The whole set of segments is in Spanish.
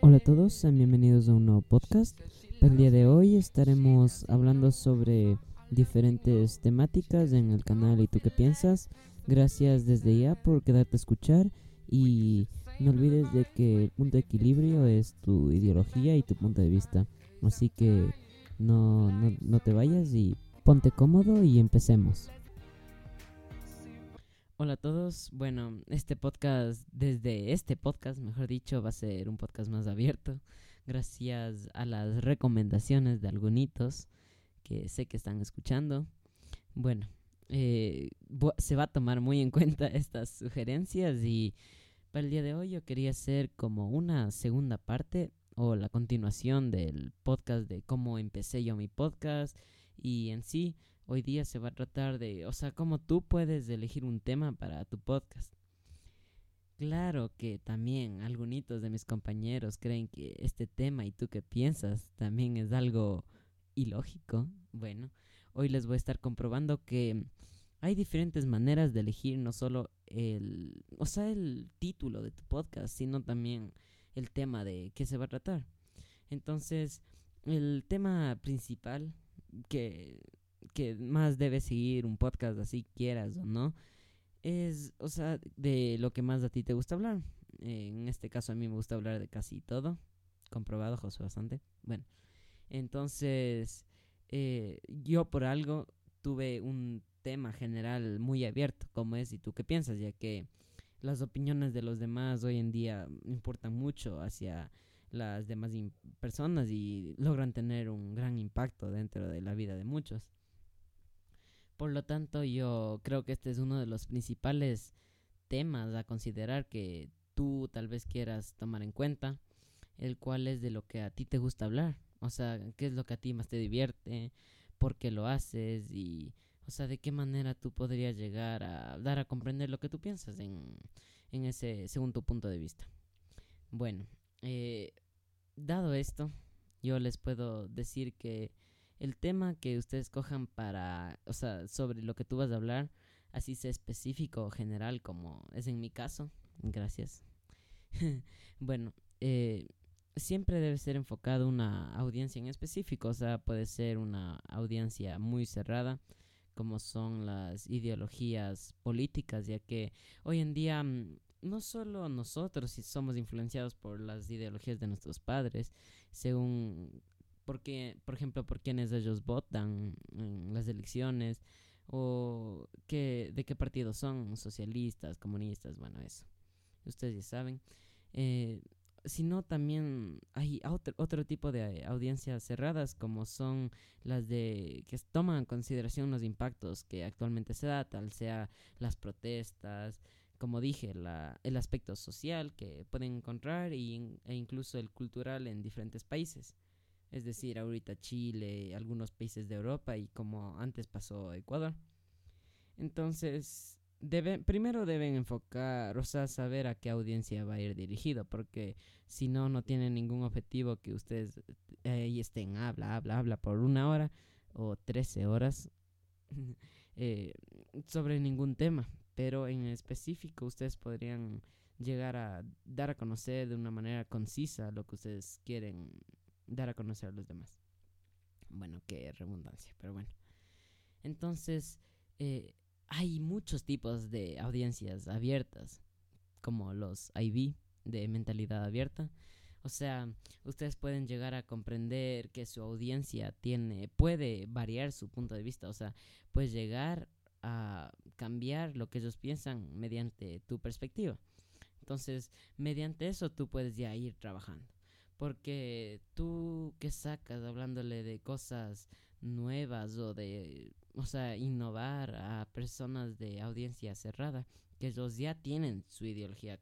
Hola a todos, sean bienvenidos a un nuevo podcast. El día de hoy estaremos hablando sobre diferentes temáticas en el canal y tú qué piensas. Gracias desde ya por quedarte a escuchar y no olvides de que el punto de equilibrio es tu ideología y tu punto de vista. Así que no, no, no te vayas y ponte cómodo y empecemos. Hola a todos. Bueno, este podcast, desde este podcast, mejor dicho, va a ser un podcast más abierto. Gracias a las recomendaciones de algunos que sé que están escuchando. Bueno, eh, se va a tomar muy en cuenta estas sugerencias y para el día de hoy yo quería hacer como una segunda parte o la continuación del podcast de cómo empecé yo mi podcast y en sí hoy día se va a tratar de, o sea, cómo tú puedes elegir un tema para tu podcast. Claro que también algunos de mis compañeros creen que este tema y tú qué piensas también es algo ilógico. Bueno, hoy les voy a estar comprobando que hay diferentes maneras de elegir no solo el, o sea, el título de tu podcast, sino también el tema de qué se va a tratar. Entonces, el tema principal que que más debe seguir un podcast así quieras o no, es, o sea, de lo que más a ti te gusta hablar. en este caso a mí me gusta hablar de casi todo. Comprobado, José, bastante. Bueno, entonces eh, yo por algo tuve un tema general muy abierto, como es y tú qué piensas, ya que las opiniones de los demás hoy en día importan mucho hacia las demás personas y logran tener un gran impacto dentro de la vida de muchos. Por lo tanto, yo creo que este es uno de los principales temas a considerar que tú tal vez quieras tomar en cuenta, el cual es de lo que a ti te gusta hablar, o sea, qué es lo que a ti más te divierte, por qué lo haces y, o sea, de qué manera tú podrías llegar a dar a comprender lo que tú piensas en, en ese segundo punto de vista. Bueno, eh, dado esto, yo les puedo decir que el tema que ustedes cojan para, o sea, sobre lo que tú vas a hablar, así sea específico o general como es en mi caso, gracias. bueno, eh, siempre debe ser enfocado una audiencia en específico, o sea, puede ser una audiencia muy cerrada, como son las ideologías políticas, ya que hoy en día mm, no solo nosotros somos influenciados por las ideologías de nuestros padres, según porque, por ejemplo, por quienes ellos votan en las elecciones o que, de qué partido son, socialistas, comunistas, bueno, eso. Ustedes ya saben. Eh, sino también hay otro, otro tipo de audiencias cerradas como son las de que toman en consideración los impactos que actualmente se da, tal sea las protestas, como dije, la, el aspecto social que pueden encontrar y, e incluso el cultural en diferentes países es decir, ahorita Chile, algunos países de Europa y como antes pasó Ecuador. Entonces, primero deben enfocar, o sea, saber a qué audiencia va a ir dirigido, porque si no, no tienen ningún objetivo que ustedes ahí estén, habla, habla, habla por una hora o trece horas eh, sobre ningún tema, pero en específico ustedes podrían llegar a dar a conocer de una manera concisa lo que ustedes quieren dar a conocer a los demás. Bueno, qué redundancia, pero bueno. Entonces, eh, hay muchos tipos de audiencias abiertas, como los IB, de mentalidad abierta. O sea, ustedes pueden llegar a comprender que su audiencia tiene, puede variar su punto de vista, o sea, puedes llegar a cambiar lo que ellos piensan mediante tu perspectiva. Entonces, mediante eso tú puedes ya ir trabajando. Porque tú que sacas hablándole de cosas nuevas o de, o sea, innovar a personas de audiencia cerrada, que ellos ya tienen su ideología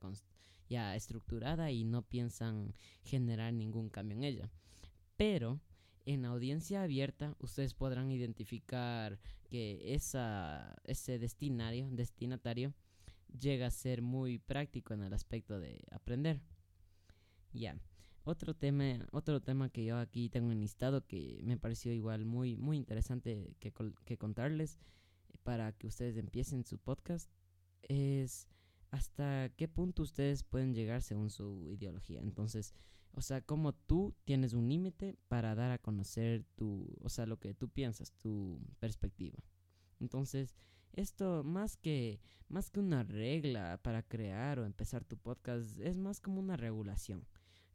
ya estructurada y no piensan generar ningún cambio en ella. Pero en audiencia abierta ustedes podrán identificar que ese destinario, destinatario llega a ser muy práctico en el aspecto de aprender. Ya. Otro tema, otro tema que yo aquí tengo enlistado que me pareció igual muy, muy interesante que, que contarles para que ustedes empiecen su podcast es hasta qué punto ustedes pueden llegar según su ideología. Entonces, o sea, como tú tienes un límite para dar a conocer tu, o sea, lo que tú piensas, tu perspectiva. Entonces, esto más que más que una regla para crear o empezar tu podcast es más como una regulación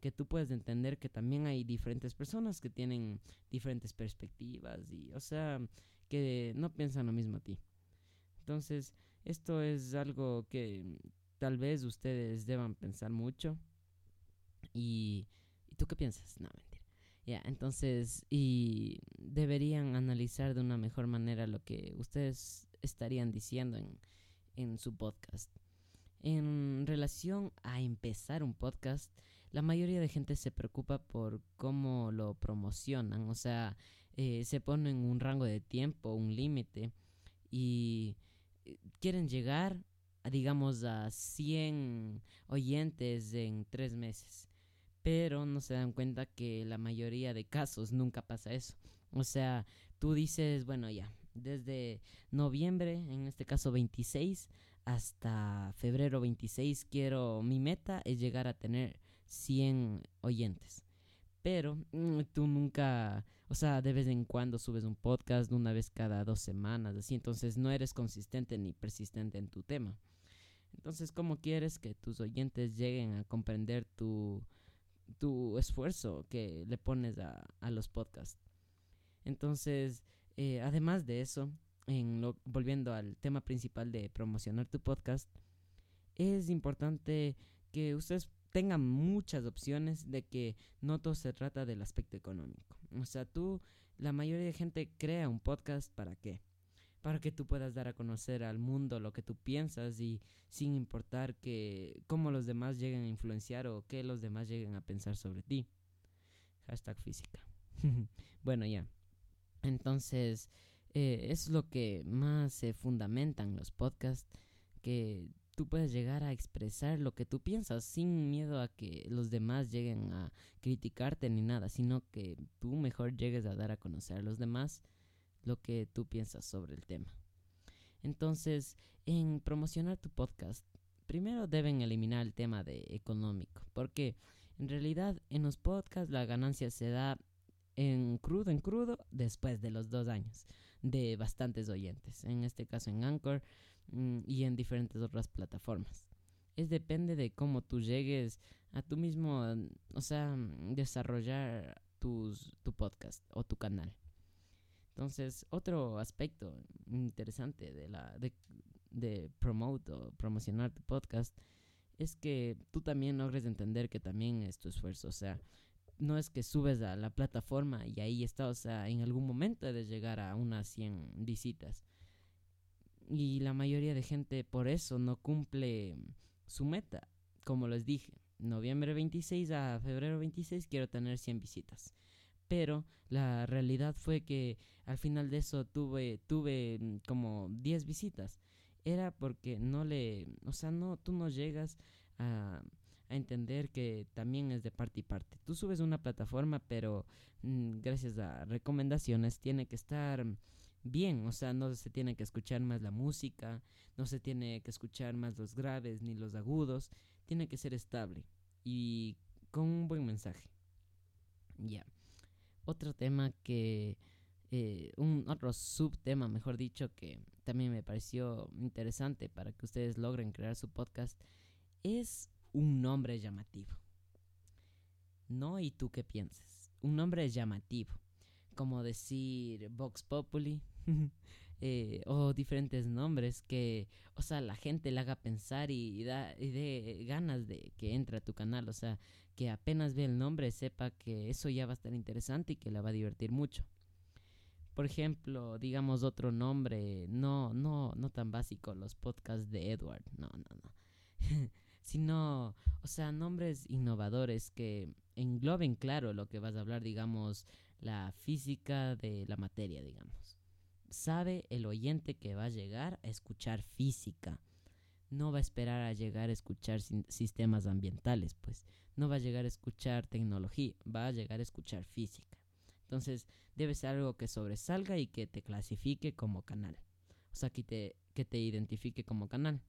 que tú puedes entender que también hay diferentes personas que tienen diferentes perspectivas y o sea que no piensan lo mismo a ti. Entonces esto es algo que tal vez ustedes deban pensar mucho. Y, ¿y tú qué piensas no mentira. Ya entonces y deberían analizar de una mejor manera lo que ustedes estarían diciendo en, en su podcast. En relación a empezar un podcast, la mayoría de gente se preocupa por cómo lo promocionan, o sea, eh, se ponen un rango de tiempo, un límite, y eh, quieren llegar, a, digamos, a 100 oyentes en tres meses, pero no se dan cuenta que la mayoría de casos nunca pasa eso. O sea, tú dices, bueno, ya, desde noviembre, en este caso 26, hasta febrero 26 quiero, mi meta es llegar a tener 100 oyentes. Pero mm, tú nunca, o sea, de vez en cuando subes un podcast, una vez cada dos semanas, así, entonces no eres consistente ni persistente en tu tema. Entonces, ¿cómo quieres que tus oyentes lleguen a comprender tu, tu esfuerzo que le pones a, a los podcasts? Entonces, eh, además de eso, en lo, volviendo al tema principal de promocionar tu podcast, es importante que ustedes tengan muchas opciones de que no todo se trata del aspecto económico. O sea, tú, la mayoría de gente crea un podcast para qué? Para que tú puedas dar a conocer al mundo lo que tú piensas y sin importar que cómo los demás lleguen a influenciar o qué los demás lleguen a pensar sobre ti. Hashtag física. bueno, ya. Entonces, eh, es lo que más se fundamentan los podcasts, que tú puedes llegar a expresar lo que tú piensas sin miedo a que los demás lleguen a criticarte ni nada, sino que tú mejor llegues a dar a conocer a los demás lo que tú piensas sobre el tema. Entonces, en promocionar tu podcast, primero deben eliminar el tema de económico, porque en realidad en los podcasts la ganancia se da en crudo, en crudo, después de los dos años de bastantes oyentes, en este caso en Anchor y en diferentes otras plataformas. Es depende de cómo tú llegues a tú mismo, o sea, desarrollar tus, tu podcast o tu canal. Entonces, otro aspecto interesante de la de, de promote o promocionar tu podcast es que tú también logres entender que también es tu esfuerzo, o sea, no es que subes a la plataforma y ahí está, o sea, en algún momento debes llegar a unas 100 visitas. Y la mayoría de gente por eso no cumple su meta. Como les dije, noviembre 26 a febrero 26 quiero tener 100 visitas. Pero la realidad fue que al final de eso tuve, tuve mm, como 10 visitas. Era porque no le, o sea, no, tú no llegas a entender que también es de parte y parte. Tú subes una plataforma, pero mm, gracias a recomendaciones tiene que estar bien, o sea, no se tiene que escuchar más la música, no se tiene que escuchar más los graves ni los agudos, tiene que ser estable y con un buen mensaje. Ya. Otro tema que eh, un otro subtema, mejor dicho, que también me pareció interesante para que ustedes logren crear su podcast es un nombre llamativo. No, ¿y tú qué piensas? Un nombre llamativo, como decir Vox Populi, eh, o diferentes nombres que, o sea, la gente le haga pensar y, da, y dé ganas de que entre a tu canal, o sea, que apenas ve el nombre sepa que eso ya va a estar interesante y que le va a divertir mucho. Por ejemplo, digamos otro nombre, no, no, no tan básico, los podcasts de Edward, no, no, no. sino, o sea, nombres innovadores que engloben claro lo que vas a hablar, digamos, la física de la materia, digamos. Sabe el oyente que va a llegar a escuchar física. No va a esperar a llegar a escuchar sistemas ambientales, pues. No va a llegar a escuchar tecnología, va a llegar a escuchar física. Entonces, debe ser algo que sobresalga y que te clasifique como canal. o sea, que te, que te identifique como canal.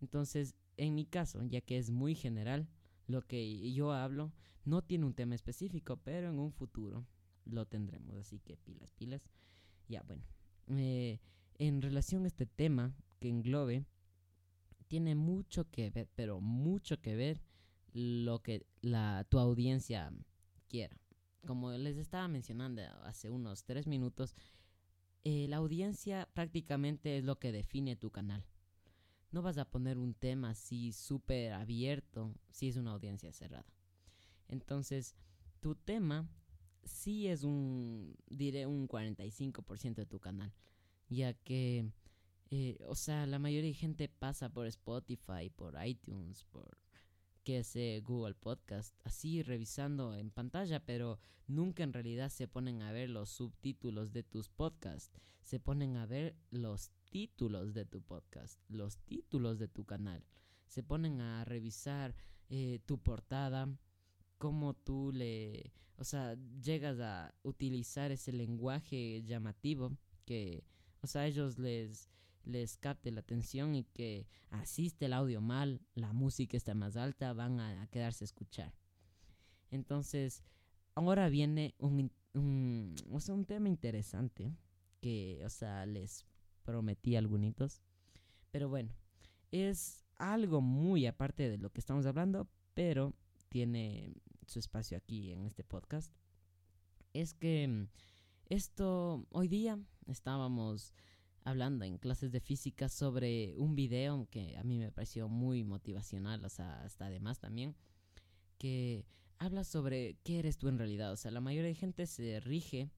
Entonces, en mi caso, ya que es muy general, lo que yo hablo no tiene un tema específico, pero en un futuro lo tendremos. Así que pilas, pilas. Ya, bueno. Eh, en relación a este tema que englobe, tiene mucho que ver, pero mucho que ver lo que la, tu audiencia quiera. Como les estaba mencionando hace unos tres minutos, eh, la audiencia prácticamente es lo que define tu canal. No vas a poner un tema así súper abierto si es una audiencia cerrada. Entonces, tu tema sí es un, diré, un 45% de tu canal, ya que, eh, o sea, la mayoría de gente pasa por Spotify, por iTunes, por que sé, Google Podcast, así revisando en pantalla, pero nunca en realidad se ponen a ver los subtítulos de tus podcasts, se ponen a ver los títulos de tu podcast, los títulos de tu canal, se ponen a revisar eh, tu portada, cómo tú le, o sea, llegas a utilizar ese lenguaje llamativo que, o sea, a ellos les, les capte la atención y que asiste el audio mal, la música está más alta, van a, quedarse a escuchar. Entonces, ahora viene un, un, o sea, un tema interesante que, o sea, les prometí algunos. Pero bueno, es algo muy aparte de lo que estamos hablando, pero tiene su espacio aquí en este podcast, es que mm, esto hoy día estábamos hablando en clases de física sobre un video que a mí me pareció muy motivacional, o sea, hasta además también, que habla sobre qué eres tú en realidad, o sea, la mayoría de gente se rige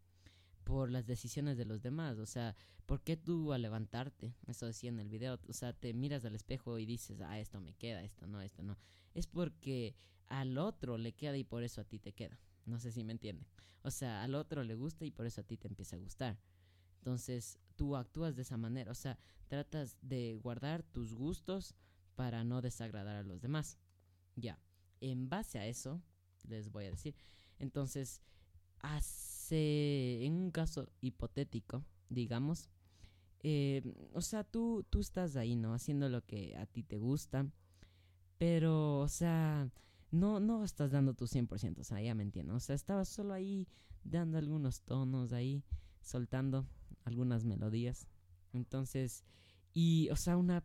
por las decisiones de los demás, o sea, ¿por qué tú al levantarte, eso decía en el video, o sea, te miras al espejo y dices, ah, esto me queda, esto no, esto no, es porque al otro le queda y por eso a ti te queda. No sé si me entiende. O sea, al otro le gusta y por eso a ti te empieza a gustar. Entonces, tú actúas de esa manera. O sea, tratas de guardar tus gustos para no desagradar a los demás. Ya. En base a eso, les voy a decir. Entonces, hace, en un caso hipotético, digamos, eh, o sea, tú, tú estás ahí, ¿no? Haciendo lo que a ti te gusta. Pero, o sea, no, no estás dando tu 100%, o sea, ya me entiendo. O sea, estabas solo ahí dando algunos tonos ahí, soltando algunas melodías. Entonces, y, o sea, una,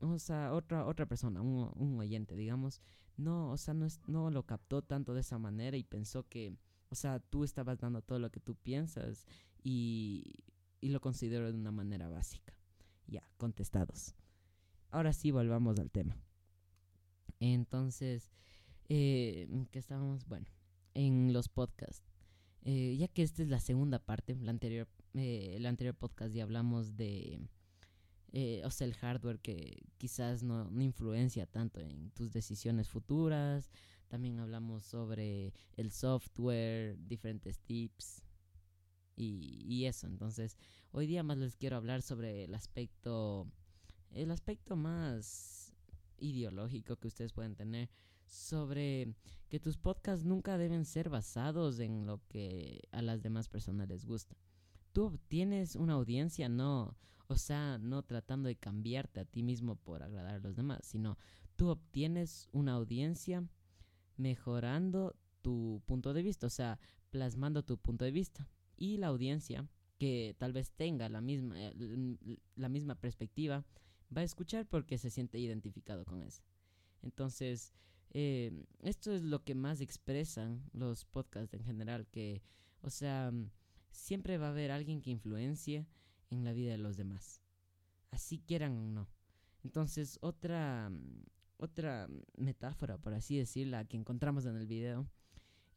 o sea, otra, otra persona, un, oyente, digamos, no, o sea, no, no lo captó tanto de esa manera y pensó que, o sea, tú estabas dando todo lo que tú piensas y, y lo considero de una manera básica. Ya, contestados. Ahora sí, volvamos al tema. Entonces, eh, que estábamos, bueno, en los podcasts. Eh, ya que esta es la segunda parte, la anterior, eh, el anterior podcast ya hablamos de, eh, o sea, el hardware que quizás no, no, influencia tanto en tus decisiones futuras. También hablamos sobre el software, diferentes tips y, y eso. Entonces, hoy día más les quiero hablar sobre el aspecto, el aspecto más ideológico que ustedes pueden tener sobre que tus podcasts nunca deben ser basados en lo que a las demás personas les gusta. Tú obtienes una audiencia no, o sea, no tratando de cambiarte a ti mismo por agradar a los demás, sino tú obtienes una audiencia mejorando tu punto de vista, o sea, plasmando tu punto de vista. Y la audiencia que tal vez tenga la misma, eh, la misma perspectiva, va a escuchar porque se siente identificado con eso. Entonces, eh, esto es lo que más expresan los podcasts en general, que, o sea, siempre va a haber alguien que influencie en la vida de los demás, así quieran o no. Entonces, otra, otra metáfora, por así decirla, que encontramos en el video,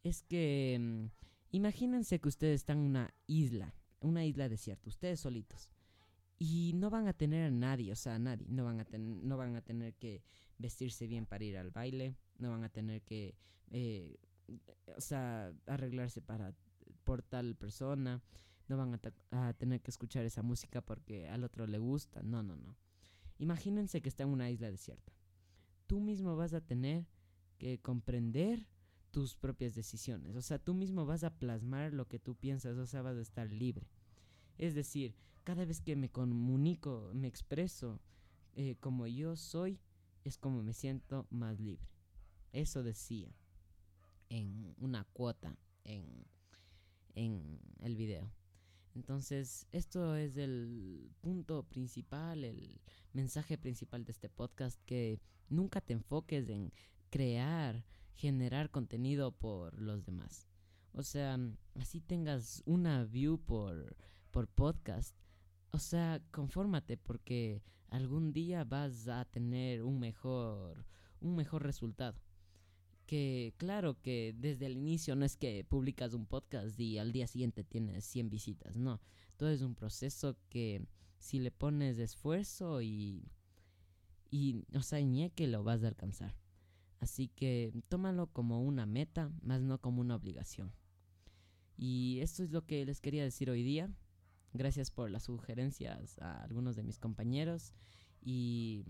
es que mm, imagínense que ustedes están en una isla, una isla desierta, ustedes solitos y no van a tener a nadie, o sea, a nadie, no van a, no van a tener que vestirse bien para ir al baile, no van a tener que, eh, o sea, arreglarse para por tal persona, no van a, tener que escuchar esa música porque al otro le gusta, no, no, no. Imagínense que está en una isla desierta. Tú mismo vas a tener que comprender tus propias decisiones, o sea, tú mismo vas a plasmar lo que tú piensas, o sea, vas a estar libre. Es decir, cada vez que me comunico, me expreso eh, como yo soy, es como me siento más libre. Eso decía en una cuota en, en el video. Entonces, esto es el punto principal, el mensaje principal de este podcast, que nunca te enfoques en crear, generar contenido por los demás. O sea, así tengas una view por, por podcast. O sea, confórmate porque algún día vas a tener un mejor, un mejor resultado. Que claro que desde el inicio no es que publicas un podcast y al día siguiente tienes 100 visitas, no. Todo es un proceso que si le pones esfuerzo y, y o sea, que lo vas a alcanzar. Así que tómalo como una meta, más no como una obligación. Y esto es lo que les quería decir hoy día. Gracias por las sugerencias a algunos de mis compañeros. Y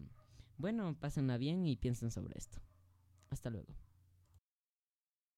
bueno, pásenla bien y piensen sobre esto. Hasta luego.